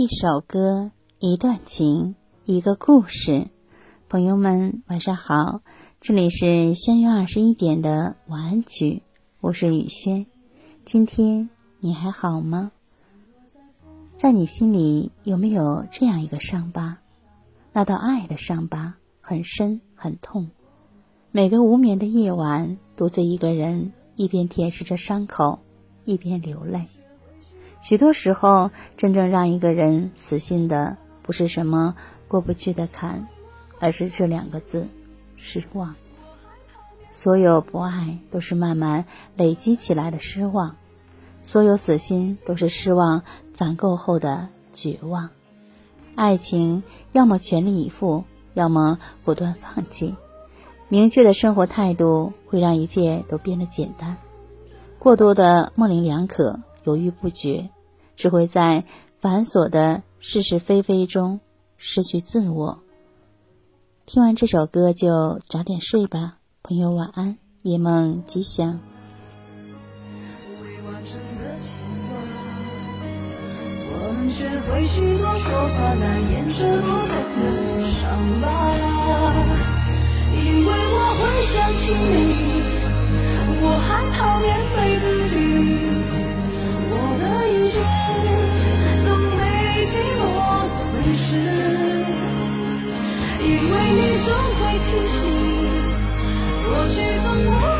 一首歌，一段情，一个故事。朋友们，晚上好，这里是相约二十一点的晚安曲，我是雨轩。今天你还好吗？在你心里有没有这样一个伤疤？那道爱的伤疤很深很痛。每个无眠的夜晚，独自一个人，一边舔舐着伤口，一边流泪。许多时候，真正让一个人死心的，不是什么过不去的坎，而是这两个字：失望。所有不爱，都是慢慢累积起来的失望；所有死心，都是失望攒够后的绝望。爱情，要么全力以赴，要么果断放弃。明确的生活态度，会让一切都变得简单。过多的模棱两可。犹豫不决，只会在繁琐的是是非非中失去自我。听完这首歌就早点睡吧，朋友晚安，夜梦吉祥。学会许多说法来掩饰不同的伤疤，因为我会想起你，因为你总会提醒，过去总无。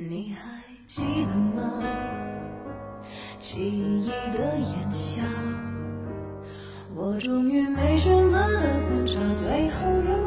你还记得吗？记忆的炎夏我终于没选择的分岔最后又